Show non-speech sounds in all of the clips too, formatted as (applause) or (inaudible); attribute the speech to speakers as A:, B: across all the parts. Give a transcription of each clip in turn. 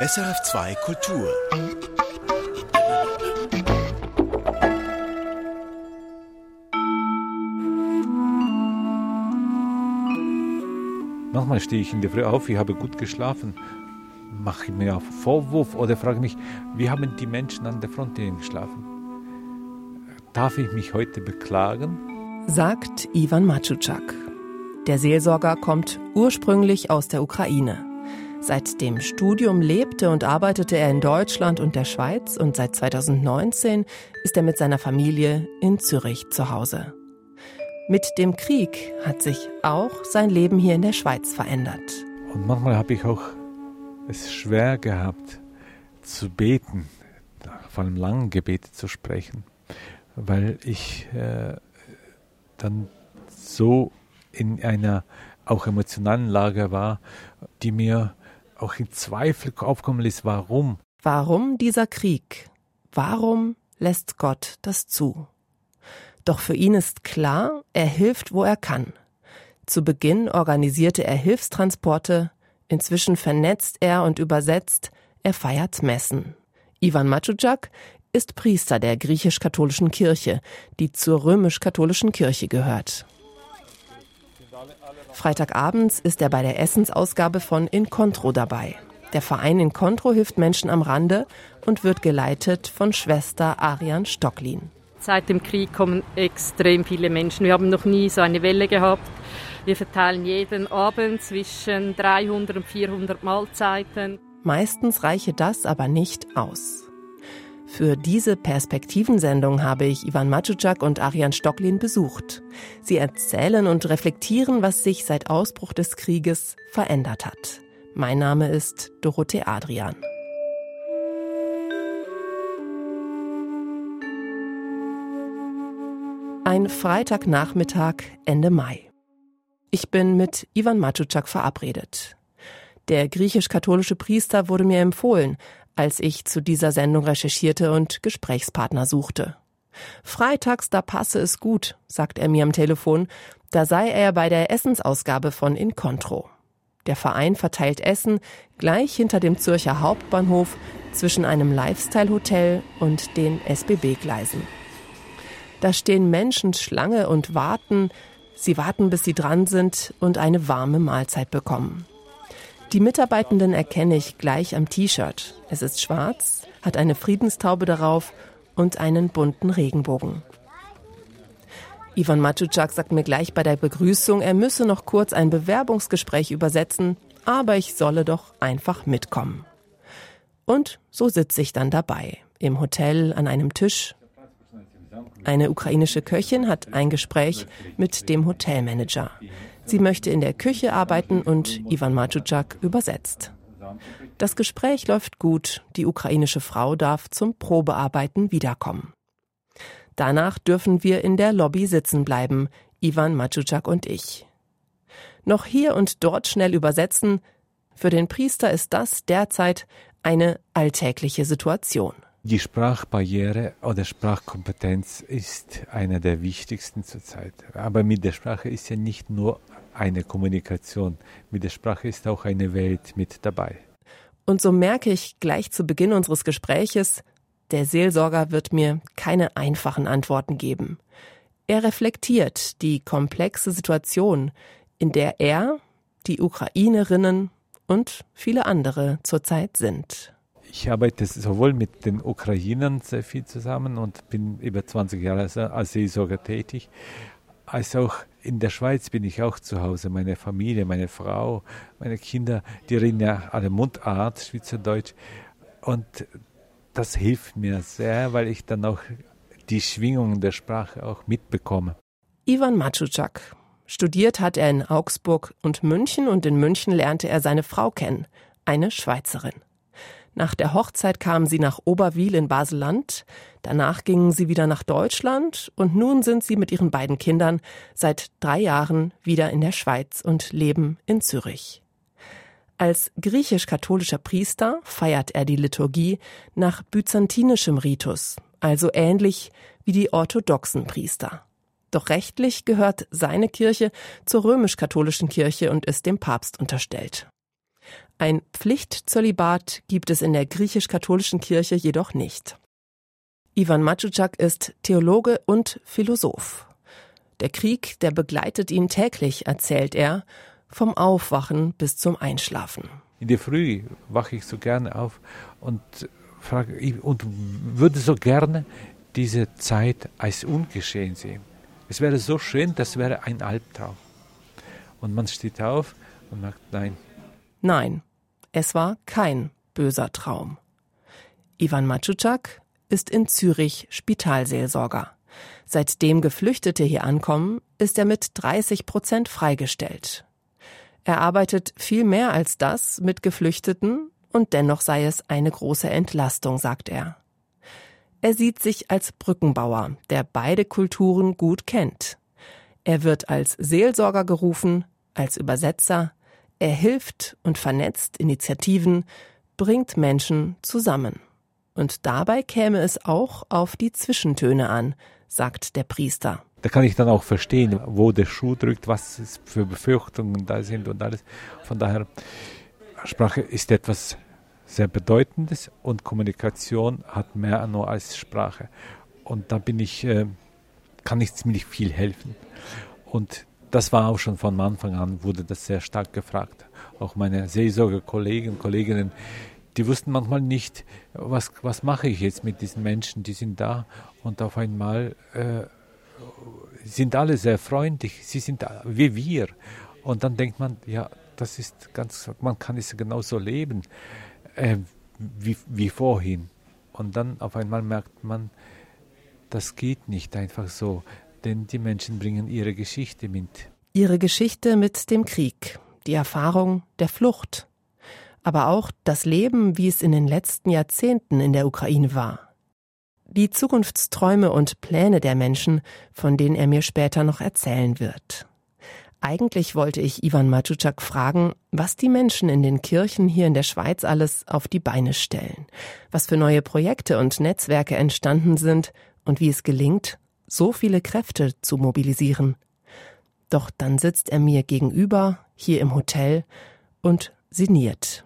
A: SRF2 Kultur.
B: Manchmal stehe ich in der Früh auf, ich habe gut geschlafen, mache ich mir einen Vorwurf oder frage mich, wie haben die Menschen an der Frontlinie geschlafen? Darf ich mich heute beklagen?
C: Sagt Ivan Matschuczak. Der Seelsorger kommt ursprünglich aus der Ukraine. Seit dem Studium lebte und arbeitete er in Deutschland und der Schweiz und seit 2019 ist er mit seiner Familie in Zürich zu Hause. Mit dem Krieg hat sich auch sein Leben hier in der Schweiz verändert.
B: Und manchmal habe ich auch es schwer gehabt zu beten, vor allem langen Gebete zu sprechen, weil ich äh, dann so in einer auch emotionalen Lage war, die mir auch in Zweifel aufkommen ließ, warum.
C: Warum dieser Krieg? Warum lässt Gott das zu? Doch für ihn ist klar, er hilft, wo er kann. Zu Beginn organisierte er Hilfstransporte, inzwischen vernetzt er und übersetzt, er feiert Messen. Ivan Matschuczak ist Priester der griechisch-katholischen Kirche, die zur römisch-katholischen Kirche gehört. Freitagabends ist er bei der Essensausgabe von Incontro dabei. Der Verein Incontro hilft Menschen am Rande und wird geleitet von Schwester Arian Stocklin.
D: Seit dem Krieg kommen extrem viele Menschen. Wir haben noch nie so eine Welle gehabt. Wir verteilen jeden Abend zwischen 300 und 400 Mahlzeiten.
C: Meistens reiche das aber nicht aus. Für diese Perspektivensendung habe ich Ivan Matschuczak und Arian Stocklin besucht. Sie erzählen und reflektieren, was sich seit Ausbruch des Krieges verändert hat. Mein Name ist Dorothee Adrian. Ein Freitagnachmittag Ende Mai. Ich bin mit Ivan Matschuczak verabredet. Der griechisch-katholische Priester wurde mir empfohlen, als ich zu dieser Sendung recherchierte und Gesprächspartner suchte. Freitags, da passe es gut, sagt er mir am Telefon, da sei er bei der Essensausgabe von Incontro. Der Verein verteilt Essen gleich hinter dem Zürcher Hauptbahnhof zwischen einem Lifestyle-Hotel und den SBB-Gleisen. Da stehen Menschen Schlange und warten. Sie warten, bis sie dran sind und eine warme Mahlzeit bekommen. Die Mitarbeitenden erkenne ich gleich am T-Shirt. Es ist schwarz, hat eine Friedenstaube darauf und einen bunten Regenbogen. Ivan Matuczak sagt mir gleich bei der Begrüßung, er müsse noch kurz ein Bewerbungsgespräch übersetzen, aber ich solle doch einfach mitkommen. Und so sitze ich dann dabei, im Hotel an einem Tisch eine ukrainische Köchin hat ein Gespräch mit dem Hotelmanager. Sie möchte in der Küche arbeiten und Ivan Matschuczak übersetzt. Das Gespräch läuft gut. Die ukrainische Frau darf zum Probearbeiten wiederkommen. Danach dürfen wir in der Lobby sitzen bleiben, Ivan Matschuczak und ich. Noch hier und dort schnell übersetzen. Für den Priester ist das derzeit eine alltägliche Situation.
B: Die Sprachbarriere oder Sprachkompetenz ist eine der wichtigsten zurzeit. Aber mit der Sprache ist ja nicht nur eine Kommunikation. Mit der Sprache ist auch eine Welt mit dabei.
C: Und so merke ich gleich zu Beginn unseres Gespräches, der Seelsorger wird mir keine einfachen Antworten geben. Er reflektiert die komplexe Situation, in der er, die Ukrainerinnen und viele andere zurzeit sind
B: ich arbeite sowohl mit den Ukrainern sehr viel zusammen und bin über 20 Jahre als Seelsorger tätig, als auch in der Schweiz bin ich auch zu Hause. Meine Familie, meine Frau, meine Kinder, die reden ja alle Mundart, Schweizerdeutsch. Und das hilft mir sehr, weil ich dann auch die Schwingungen der Sprache auch mitbekomme.
C: Ivan Matschuczak. Studiert hat er in Augsburg und München und in München lernte er seine Frau kennen, eine Schweizerin. Nach der Hochzeit kamen sie nach Oberwil in Baseland, danach gingen sie wieder nach Deutschland und nun sind sie mit ihren beiden Kindern seit drei Jahren wieder in der Schweiz und leben in Zürich. Als griechisch-katholischer Priester feiert er die Liturgie nach byzantinischem Ritus, also ähnlich wie die orthodoxen Priester. Doch rechtlich gehört seine Kirche zur römisch-katholischen Kirche und ist dem Papst unterstellt. Ein Pflichtzölibat gibt es in der griechisch-katholischen Kirche jedoch nicht. Ivan Maciuczak ist Theologe und Philosoph. Der Krieg, der begleitet ihn täglich, erzählt er, vom Aufwachen bis zum Einschlafen.
B: In der Früh wache ich so gerne auf und frage und würde so gerne diese Zeit als ungeschehen sehen. Es wäre so schön, das wäre ein Albtraum. Und man steht auf und sagt nein.
C: Nein, es war kein böser Traum. Ivan Maciuczak ist in Zürich Spitalseelsorger. Seitdem Geflüchtete hier ankommen, ist er mit 30 Prozent freigestellt. Er arbeitet viel mehr als das mit Geflüchteten und dennoch sei es eine große Entlastung, sagt er. Er sieht sich als Brückenbauer, der beide Kulturen gut kennt. Er wird als Seelsorger gerufen, als Übersetzer, er hilft und vernetzt Initiativen, bringt Menschen zusammen. Und dabei käme es auch auf die Zwischentöne an, sagt der Priester.
B: Da kann ich dann auch verstehen, wo der Schuh drückt, was für Befürchtungen da sind und alles. Von daher, Sprache ist etwas sehr Bedeutendes und Kommunikation hat mehr nur als Sprache. Und da bin ich, äh, kann ich ziemlich viel helfen. Und das war auch schon von Anfang an, wurde das sehr stark gefragt. Auch meine Seelsorger-Kollegen Kolleginnen, die wussten manchmal nicht, was, was mache ich jetzt mit diesen Menschen, die sind da und auf einmal äh, sind alle sehr freundlich, sie sind wie wir. Und dann denkt man, ja, das ist ganz, man kann es genauso leben äh, wie, wie vorhin. Und dann auf einmal merkt man, das geht nicht einfach so, denn die Menschen bringen ihre Geschichte mit.
C: Ihre Geschichte mit dem Krieg, die Erfahrung der Flucht, aber auch das Leben, wie es in den letzten Jahrzehnten in der Ukraine war. Die Zukunftsträume und Pläne der Menschen, von denen er mir später noch erzählen wird. Eigentlich wollte ich Ivan Matuczak fragen, was die Menschen in den Kirchen hier in der Schweiz alles auf die Beine stellen, was für neue Projekte und Netzwerke entstanden sind und wie es gelingt, so viele Kräfte zu mobilisieren. Doch dann sitzt er mir gegenüber, hier im Hotel, und sinniert.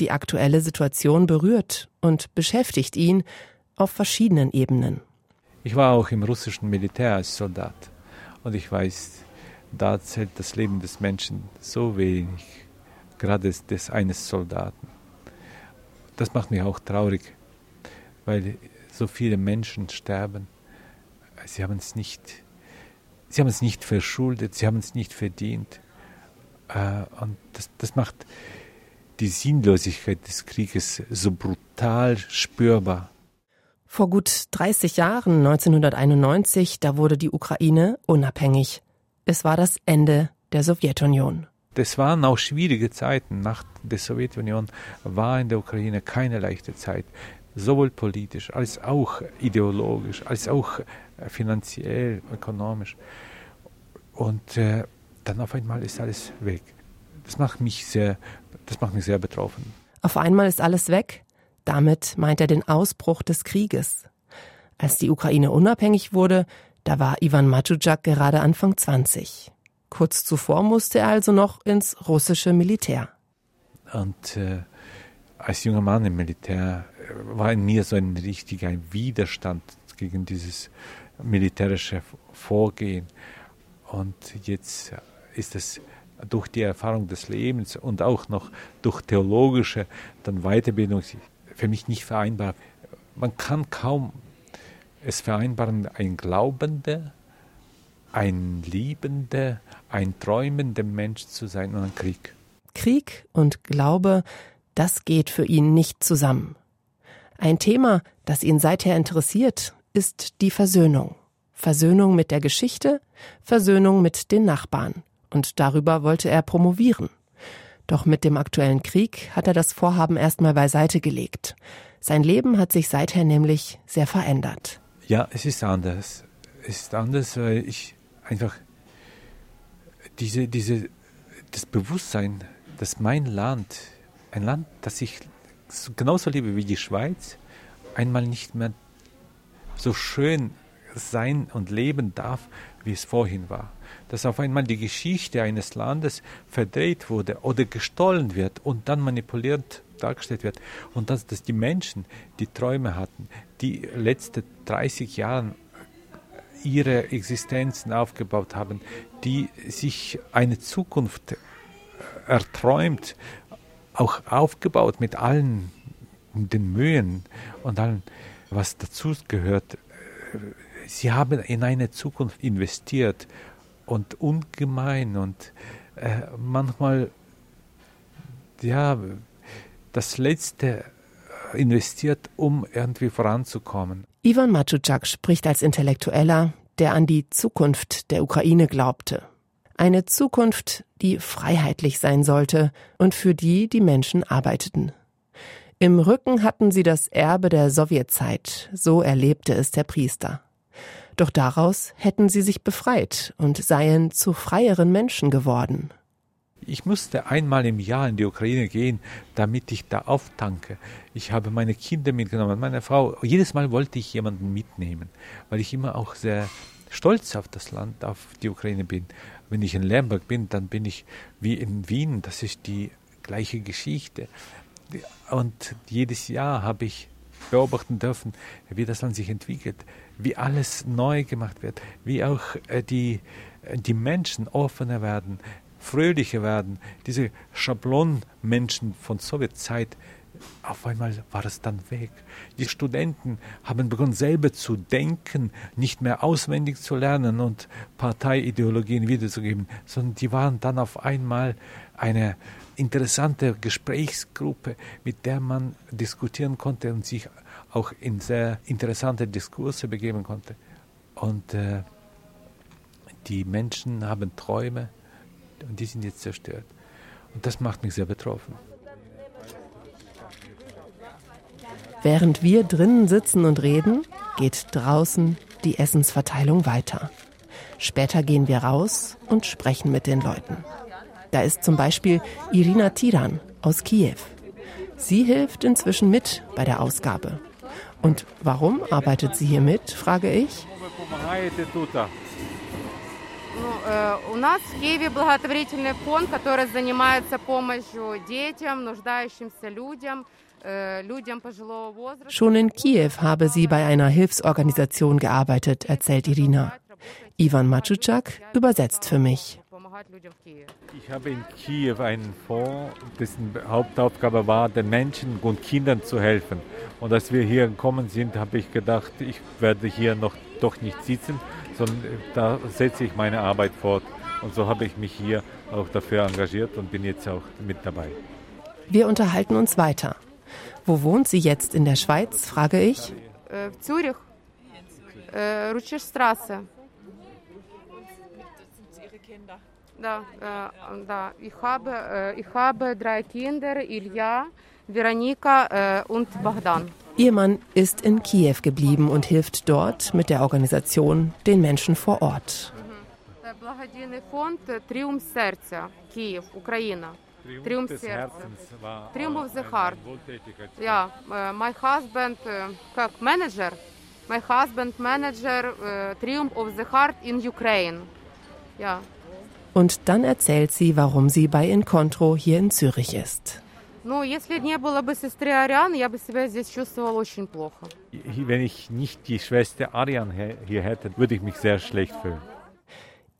C: Die aktuelle Situation berührt und beschäftigt ihn auf verschiedenen Ebenen.
B: Ich war auch im russischen Militär als Soldat und ich weiß, da zählt das Leben des Menschen so wenig, gerade des eines Soldaten. Das macht mich auch traurig, weil so viele Menschen sterben. Sie haben es nicht, sie haben es nicht verschuldet, sie haben es nicht verdient. Äh, und das, das macht die Sinnlosigkeit des Krieges so brutal spürbar.
C: Vor gut 30 Jahren, 1991, da wurde die Ukraine unabhängig. Es war das Ende der Sowjetunion.
B: Das waren auch schwierige Zeiten. Nach der Sowjetunion war in der Ukraine keine leichte Zeit, sowohl politisch als auch ideologisch, als auch finanziell, ökonomisch. Und äh, dann auf einmal ist alles weg. Das macht mich sehr, das macht mich sehr betroffen.
C: Auf einmal ist alles weg. Damit meint er den Ausbruch des Krieges. Als die Ukraine unabhängig wurde, da war Ivan Matschujak gerade Anfang 20. Kurz zuvor musste er also noch ins russische Militär.
B: Und äh, als junger Mann im Militär äh, war in mir so ein richtiger Widerstand gegen dieses militärische Vorgehen. Und jetzt ist es durch die Erfahrung des Lebens und auch noch durch theologische dann Weiterbildung für mich nicht vereinbar. Man kann kaum es vereinbaren, ein Glaubender, ein Liebender, ein träumender Mensch zu sein und ein Krieg.
C: Krieg und Glaube, das geht für ihn nicht zusammen. Ein Thema, das ihn seither interessiert, ist die Versöhnung. Versöhnung mit der Geschichte, Versöhnung mit den Nachbarn. Und darüber wollte er promovieren. Doch mit dem aktuellen Krieg hat er das Vorhaben erstmal beiseite gelegt. Sein Leben hat sich seither nämlich sehr verändert.
B: Ja, es ist anders. Es ist anders, weil ich einfach diese, diese, das Bewusstsein, dass mein Land, ein Land, das ich genauso liebe wie die Schweiz, einmal nicht mehr so schön sein und leben darf, wie es vorhin war. Dass auf einmal die Geschichte eines Landes verdreht wurde oder gestohlen wird und dann manipuliert dargestellt wird. Und dass, dass die Menschen, die Träume hatten, die letzte 30 Jahre ihre Existenzen aufgebaut haben, die sich eine Zukunft erträumt, auch aufgebaut mit allen den Mühen und allem, was dazu gehört. Sie haben in eine Zukunft investiert und ungemein und äh, manchmal ja das Letzte investiert, um irgendwie voranzukommen.
C: Ivan Maciuczak spricht als Intellektueller, der an die Zukunft der Ukraine glaubte. Eine Zukunft, die freiheitlich sein sollte und für die die Menschen arbeiteten. Im Rücken hatten sie das Erbe der Sowjetzeit, so erlebte es der Priester. Doch daraus hätten sie sich befreit und seien zu freieren Menschen geworden.
B: Ich musste einmal im Jahr in die Ukraine gehen, damit ich da auftanke. Ich habe meine Kinder mitgenommen, meine Frau. Jedes Mal wollte ich jemanden mitnehmen, weil ich immer auch sehr stolz auf das Land, auf die Ukraine bin. Wenn ich in Lemberg bin, dann bin ich wie in Wien. Das ist die gleiche Geschichte. Und jedes Jahr habe ich beobachten dürfen, wie das Land sich entwickelt, wie alles neu gemacht wird, wie auch äh, die, äh, die Menschen offener werden, fröhlicher werden. Diese Schablonmenschen von Sowjetzeit, auf einmal war es dann weg. Die Studenten haben begonnen, selber zu denken, nicht mehr auswendig zu lernen und Parteiideologien wiederzugeben, sondern die waren dann auf einmal eine interessante Gesprächsgruppe, mit der man diskutieren konnte und sich auch in sehr interessante Diskurse begeben konnte. Und äh, die Menschen haben Träume, und die sind jetzt zerstört. Und das macht mich sehr betroffen.
C: Während wir drinnen sitzen und reden, geht draußen die Essensverteilung weiter. Später gehen wir raus und sprechen mit den Leuten. Da ist zum Beispiel Irina Tiran aus Kiew. Sie hilft inzwischen mit bei der Ausgabe. Und warum arbeitet sie hier mit, frage ich.
A: Э, у нас в Киеве благотворительный фонд, который занимается помощью детям, нуждающимся людям. Э,
C: Schon in Kiew habe sie bei einer Hilfsorganisation gearbeitet, erzählt Irina. Ivan Maciuczak übersetzt für mich.
B: Ich habe in Kiew einen Fonds, dessen Hauptaufgabe war, den Menschen und Kindern zu helfen. Und als wir hier gekommen sind, habe ich gedacht, ich werde hier noch doch nicht sitzen, sondern da setze ich meine Arbeit fort. Und so habe ich mich hier auch dafür engagiert und bin jetzt auch mit dabei.
C: Wir unterhalten uns weiter. Wo wohnt sie jetzt in der Schweiz, frage ich.
A: Äh, Zürich, äh, Rutschstraße. Da, äh, da. Ich, habe, äh, ich habe drei Kinder, Ilja, Veronika äh, und Bogdan.
C: Ihr Mann ist in Kiew geblieben und hilft dort mit der Organisation den Menschen vor Ort.
A: Благодійний фонд Triumph Серця, Київ, Україна.
B: Triumph des Herzens war
A: Triumph of the Heart. Ja, my husband, как manager, my husband manager Triumph of the Heart in Ukraine. Ja.
C: Und dann erzählt sie, warum sie bei Incontro hier in Zürich ist.
A: Ну, если не было бы сестры Ариан, я бы себя здесь чувствовала очень плохо.
B: Wenn ich nicht die Schwester Arian hier hätte, würde ich mich sehr schlecht fühlen.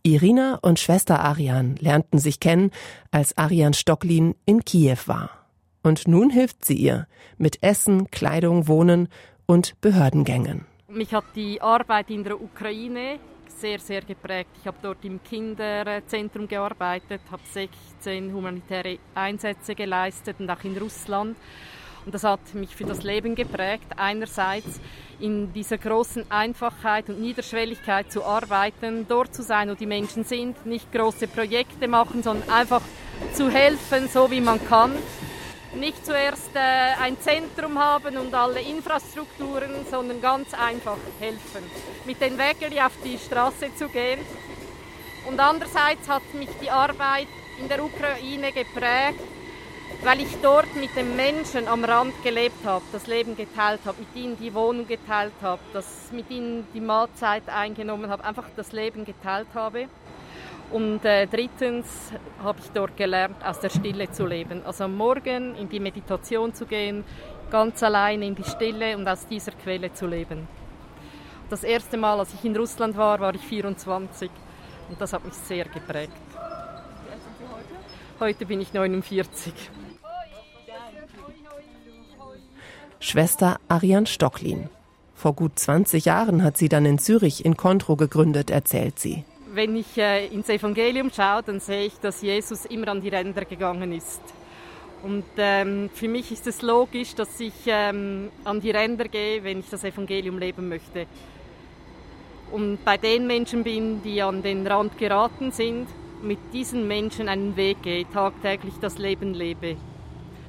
C: Irina und Schwester Arian lernten sich kennen, als Arian Stocklin in Kiew war. Und nun hilft sie ihr mit Essen, Kleidung, Wohnen und Behördengängen.
D: Mich hat die Arbeit in der Ukraine sehr, sehr geprägt. Ich habe dort im Kinderzentrum gearbeitet, habe 16 humanitäre Einsätze geleistet und auch in Russland. Und das hat mich für das Leben geprägt. Einerseits in dieser großen Einfachheit und Niederschwelligkeit zu arbeiten, dort zu sein, wo die Menschen sind, nicht große Projekte machen, sondern einfach zu helfen, so wie man kann nicht zuerst äh, ein Zentrum haben und alle Infrastrukturen, sondern ganz einfach helfen. Mit den Wägeli auf die Straße zu gehen. Und andererseits hat mich die Arbeit in der Ukraine geprägt, weil ich dort mit den Menschen am Rand gelebt habe, das Leben geteilt habe, mit ihnen die Wohnung geteilt habe, das mit ihnen die Mahlzeit eingenommen habe, einfach das Leben geteilt habe. Und äh, drittens habe ich dort gelernt, aus der Stille zu leben. Also am Morgen in die Meditation zu gehen, ganz allein in die Stille und aus dieser Quelle zu leben. Das erste Mal, als ich in Russland war, war ich 24 und das hat mich sehr geprägt. Wie alt sind Sie heute? Heute bin ich 49.
C: Schwester Ariane Stocklin. Vor gut 20 Jahren hat sie dann in Zürich in Contro gegründet, erzählt sie.
D: Wenn ich äh, ins Evangelium schaue, dann sehe ich, dass Jesus immer an die Ränder gegangen ist. Und ähm, für mich ist es logisch, dass ich ähm, an die Ränder gehe, wenn ich das Evangelium leben möchte. Und bei den Menschen bin, die an den Rand geraten sind, mit diesen Menschen einen Weg gehe, tagtäglich das Leben lebe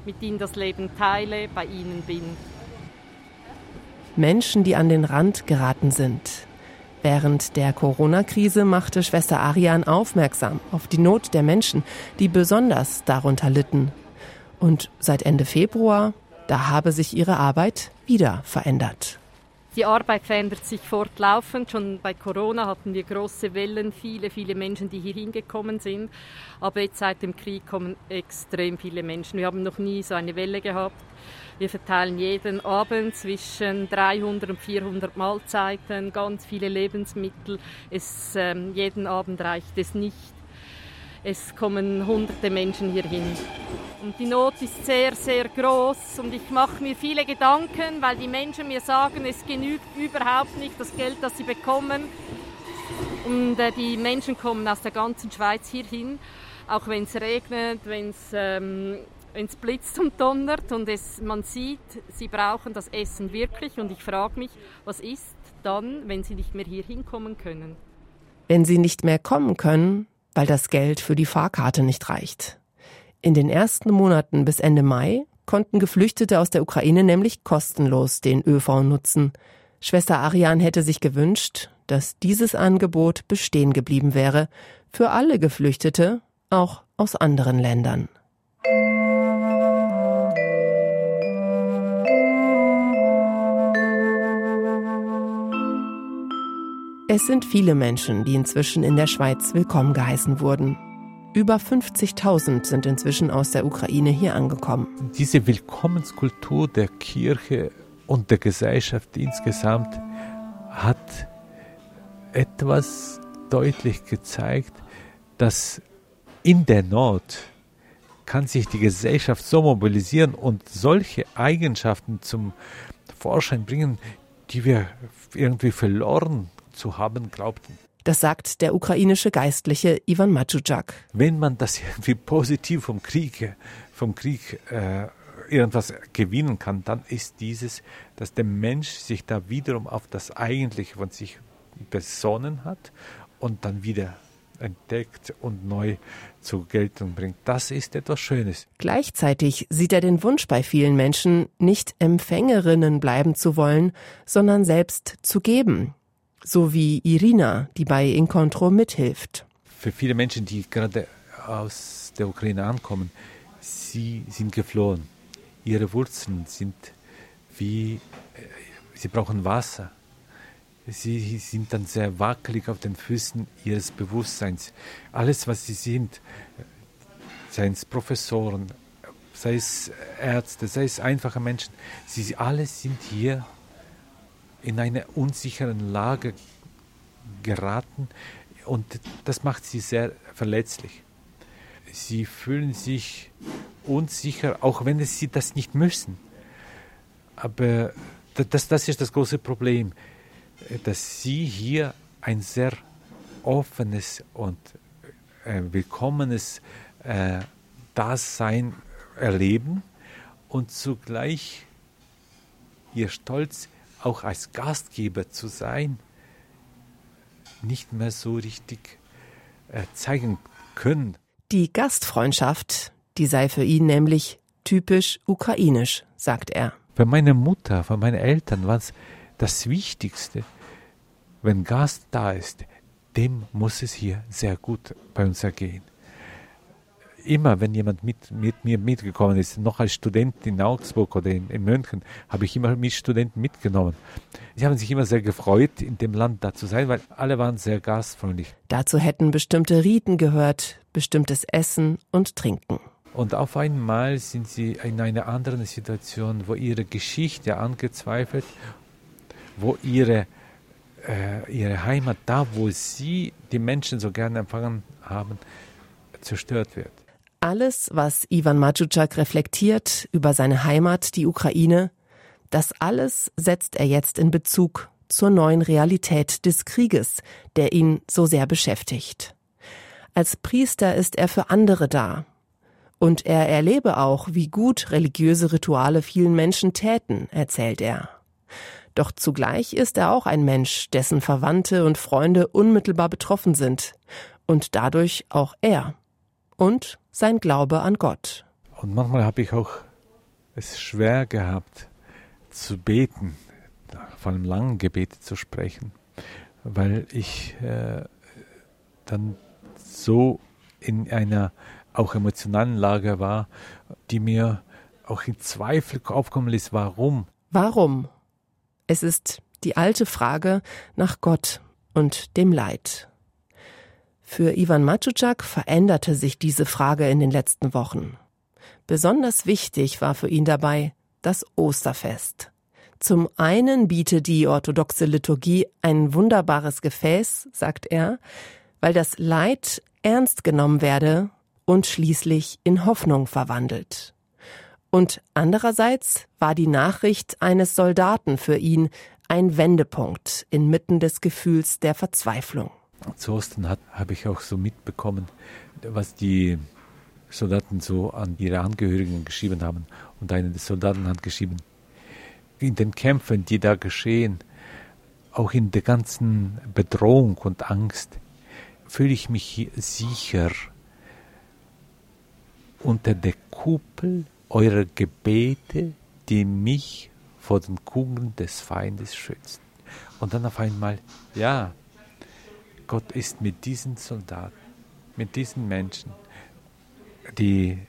D: mit ihnen das Leben teile, bei ihnen bin.
C: Menschen, die an den Rand geraten sind. Während der Corona-Krise machte Schwester Arian aufmerksam auf die Not der Menschen, die besonders darunter litten. Und seit Ende Februar, da habe sich ihre Arbeit wieder verändert.
D: Die Arbeit verändert sich fortlaufend. Schon bei Corona hatten wir große Wellen, viele, viele Menschen, die hier hingekommen sind. Aber jetzt seit dem Krieg kommen extrem viele Menschen. Wir haben noch nie so eine Welle gehabt. Wir verteilen jeden Abend zwischen 300 und 400 Mahlzeiten, ganz viele Lebensmittel. Es, ähm, jeden Abend reicht es nicht. Es kommen hunderte Menschen hier hin. Und die Not ist sehr, sehr groß und ich mache mir viele Gedanken, weil die Menschen mir sagen, es genügt überhaupt nicht das Geld, das sie bekommen. Und äh, die Menschen kommen aus der ganzen Schweiz hier hin, auch wenn es regnet, wenn es ähm, blitzt und donnert und es, man sieht, sie brauchen das Essen wirklich und ich frage mich, was ist dann, wenn sie nicht mehr hier hinkommen können?
C: Wenn sie nicht mehr kommen können, weil das Geld für die Fahrkarte nicht reicht. In den ersten Monaten bis Ende Mai konnten Geflüchtete aus der Ukraine nämlich kostenlos den ÖV nutzen. Schwester Ariane hätte sich gewünscht, dass dieses Angebot bestehen geblieben wäre, für alle Geflüchtete, auch aus anderen Ländern. Es sind viele Menschen, die inzwischen in der Schweiz willkommen geheißen wurden. Über 50.000 sind inzwischen aus der Ukraine hier angekommen.
B: Diese Willkommenskultur der Kirche und der Gesellschaft insgesamt hat etwas deutlich gezeigt, dass in der Not kann sich die Gesellschaft so mobilisieren und solche Eigenschaften zum Vorschein bringen, die wir irgendwie verloren zu haben glaubten.
C: Das sagt der ukrainische Geistliche Ivan Matschutschak.
B: Wenn man das (laughs) irgendwie positiv vom Krieg, vom Krieg äh, irgendwas gewinnen kann, dann ist dieses, dass der Mensch sich da wiederum auf das Eigentliche von sich besonnen hat und dann wieder entdeckt und neu zur Geltung bringt. Das ist etwas Schönes.
C: Gleichzeitig sieht er den Wunsch bei vielen Menschen, nicht Empfängerinnen bleiben zu wollen, sondern selbst zu geben, so wie Irina, die bei Incontro mithilft.
B: Für viele Menschen, die gerade aus der Ukraine ankommen, sie sind geflohen. Ihre Wurzeln sind wie, äh, sie brauchen Wasser. Sie sind dann sehr wackelig auf den Füßen ihres Bewusstseins. Alles, was sie sind, seien es Professoren, sei es Ärzte, sei es einfache Menschen, sie alle sind hier in eine unsichere Lage geraten und das macht sie sehr verletzlich. Sie fühlen sich unsicher, auch wenn sie das nicht müssen. Aber das, das ist das große Problem, dass sie hier ein sehr offenes und äh, willkommenes äh, Dasein erleben und zugleich ihr Stolz auch als Gastgeber zu sein, nicht mehr so richtig äh, zeigen können.
C: Die Gastfreundschaft, die sei für ihn nämlich typisch ukrainisch, sagt er.
B: Bei meiner Mutter, bei meinen Eltern war es das Wichtigste, wenn Gast da ist, dem muss es hier sehr gut bei uns ergehen. Immer, wenn jemand mit, mit mir mitgekommen ist, noch als Student in Augsburg oder in, in München, habe ich immer Mitstudenten mitgenommen. Sie haben sich immer sehr gefreut, in dem Land da zu sein, weil alle waren sehr gastfreundlich.
C: Dazu hätten bestimmte Riten gehört, bestimmtes Essen und Trinken.
B: Und auf einmal sind sie in einer anderen Situation, wo ihre Geschichte angezweifelt, wo ihre, äh, ihre Heimat, da wo sie die Menschen so gerne empfangen haben, zerstört wird.
C: Alles, was Ivan Maciuczak reflektiert über seine Heimat, die Ukraine, das alles setzt er jetzt in Bezug zur neuen Realität des Krieges, der ihn so sehr beschäftigt. Als Priester ist er für andere da. Und er erlebe auch, wie gut religiöse Rituale vielen Menschen täten, erzählt er. Doch zugleich ist er auch ein Mensch, dessen Verwandte und Freunde unmittelbar betroffen sind und dadurch auch er und sein Glaube an Gott.
B: Und manchmal habe ich auch es schwer gehabt zu beten, von einem langen Gebet zu sprechen, weil ich äh, dann so in einer auch emotionalen Lage war, die mir auch in Zweifel aufkommen ließ, warum?
C: Warum? Es ist die alte Frage nach Gott und dem Leid. Für Ivan Maciuczak veränderte sich diese Frage in den letzten Wochen. Besonders wichtig war für ihn dabei das Osterfest. Zum einen bietet die orthodoxe Liturgie ein wunderbares Gefäß, sagt er, weil das Leid ernst genommen werde und schließlich in Hoffnung verwandelt. Und andererseits war die Nachricht eines Soldaten für ihn ein Wendepunkt inmitten des Gefühls der Verzweiflung
B: zu Osten habe ich auch so mitbekommen, was die Soldaten so an ihre Angehörigen geschrieben haben. Und einer der Soldaten hat geschrieben, in den Kämpfen, die da geschehen, auch in der ganzen Bedrohung und Angst, fühle ich mich sicher unter der Kuppel eurer Gebete, die mich vor den Kugeln des Feindes schützt. Und dann auf einmal, ja, Gott ist mit diesen Soldaten, mit diesen Menschen. Die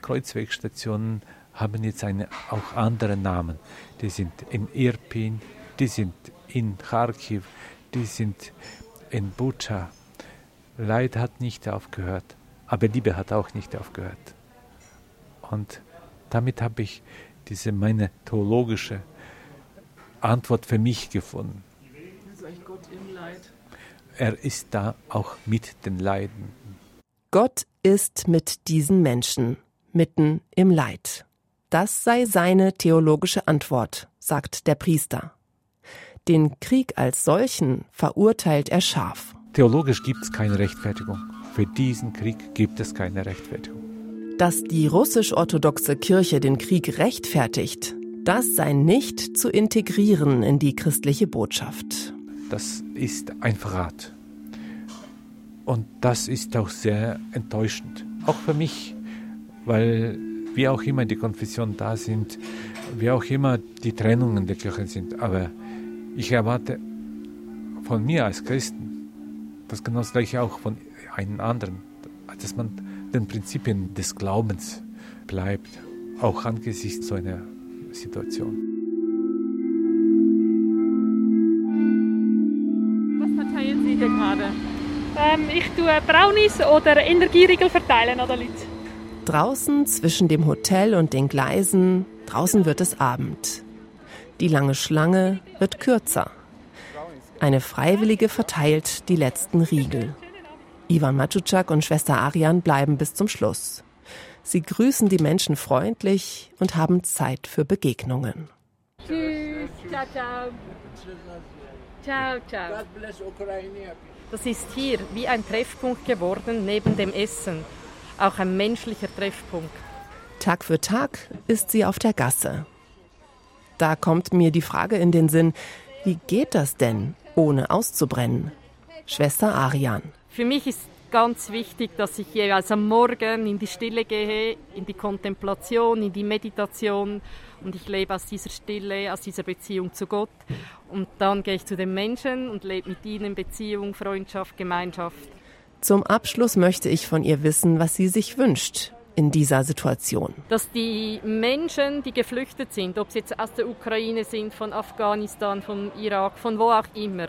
B: Kreuzwegstationen haben jetzt eine, auch andere Namen. Die sind in Irpin, die sind in Kharkiv, die sind in Bucha. Leid hat nicht aufgehört, aber Liebe hat auch nicht aufgehört. Und damit habe ich diese meine theologische Antwort für mich gefunden. Gott im Leid er ist da auch mit den Leiden.
C: Gott ist mit diesen Menschen mitten im Leid. Das sei seine theologische Antwort, sagt der Priester. Den Krieg als solchen verurteilt er scharf.
B: Theologisch gibt es keine Rechtfertigung. Für diesen Krieg gibt es keine Rechtfertigung.
C: Dass die russisch-orthodoxe Kirche den Krieg rechtfertigt, das sei nicht zu integrieren in die christliche Botschaft
B: das ist ein Verrat. Und das ist auch sehr enttäuschend, auch für mich, weil wie auch immer die Konfessionen da sind, wie auch immer die Trennungen der Kirche sind, aber ich erwarte von mir als Christen, das genau das gleiche auch von einem anderen, dass man den Prinzipien des Glaubens bleibt, auch angesichts so einer Situation.
D: Ähm, ich tue Brownies oder Energieriegel verteilen an den Leuten.
C: Draußen zwischen dem Hotel und den Gleisen, draußen wird es Abend. Die lange Schlange wird kürzer. Eine Freiwillige verteilt die letzten Riegel. Ivan Maciuczak und Schwester Arian bleiben bis zum Schluss. Sie grüßen die Menschen freundlich und haben Zeit für Begegnungen. Tschüss, ciao, ciao.
D: Ciao, ciao. Das ist hier wie ein Treffpunkt geworden neben dem Essen. Auch ein menschlicher Treffpunkt.
C: Tag für Tag ist sie auf der Gasse. Da kommt mir die Frage in den Sinn, wie geht das denn, ohne auszubrennen? Schwester Arian.
D: Für mich ist ganz wichtig, dass ich jeweils am Morgen in die Stille gehe, in die Kontemplation, in die Meditation und ich lebe aus dieser Stille, aus dieser Beziehung zu Gott. Und dann gehe ich zu den Menschen und lebe mit ihnen Beziehung, Freundschaft, Gemeinschaft.
C: Zum Abschluss möchte ich von ihr wissen, was sie sich wünscht in dieser Situation.
D: Dass die Menschen, die geflüchtet sind, ob sie jetzt aus der Ukraine sind, von Afghanistan, von Irak, von wo auch immer,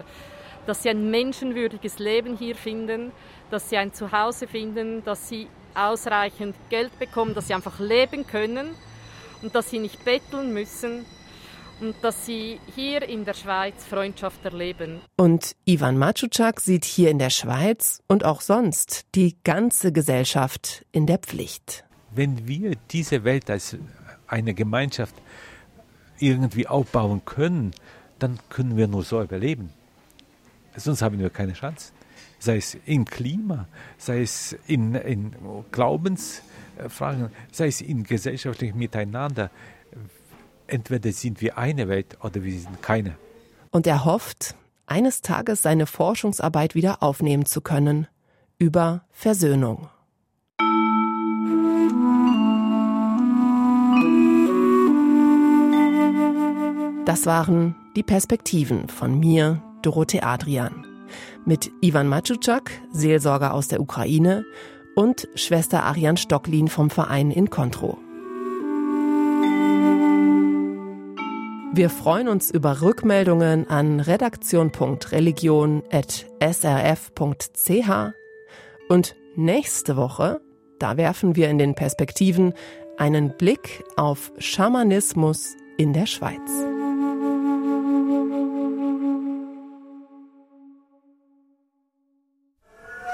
D: dass sie ein menschenwürdiges Leben hier finden, dass sie ein Zuhause finden, dass sie ausreichend Geld bekommen, dass sie einfach leben können und dass sie nicht betteln müssen und dass sie hier in der Schweiz Freundschaft erleben.
C: Und Ivan Maczutschak sieht hier in der Schweiz und auch sonst die ganze Gesellschaft in der Pflicht.
B: Wenn wir diese Welt als eine Gemeinschaft irgendwie aufbauen können, dann können wir nur so überleben. Sonst haben wir keine Chance. Sei es im Klima, sei es in, in Glaubensfragen, sei es in gesellschaftlichem Miteinander entweder sind wir eine Welt oder wir sind keine.
C: Und er hofft, eines Tages seine Forschungsarbeit wieder aufnehmen zu können über Versöhnung. Das waren die Perspektiven von mir, Dorothee Adrian. Mit Ivan Maczutschak, Seelsorger aus der Ukraine, und Schwester Arian Stocklin vom Verein in Kontro. Wir freuen uns über Rückmeldungen an redaktion.religion.srf.ch und nächste Woche, da werfen wir in den Perspektiven einen Blick auf Schamanismus in der Schweiz.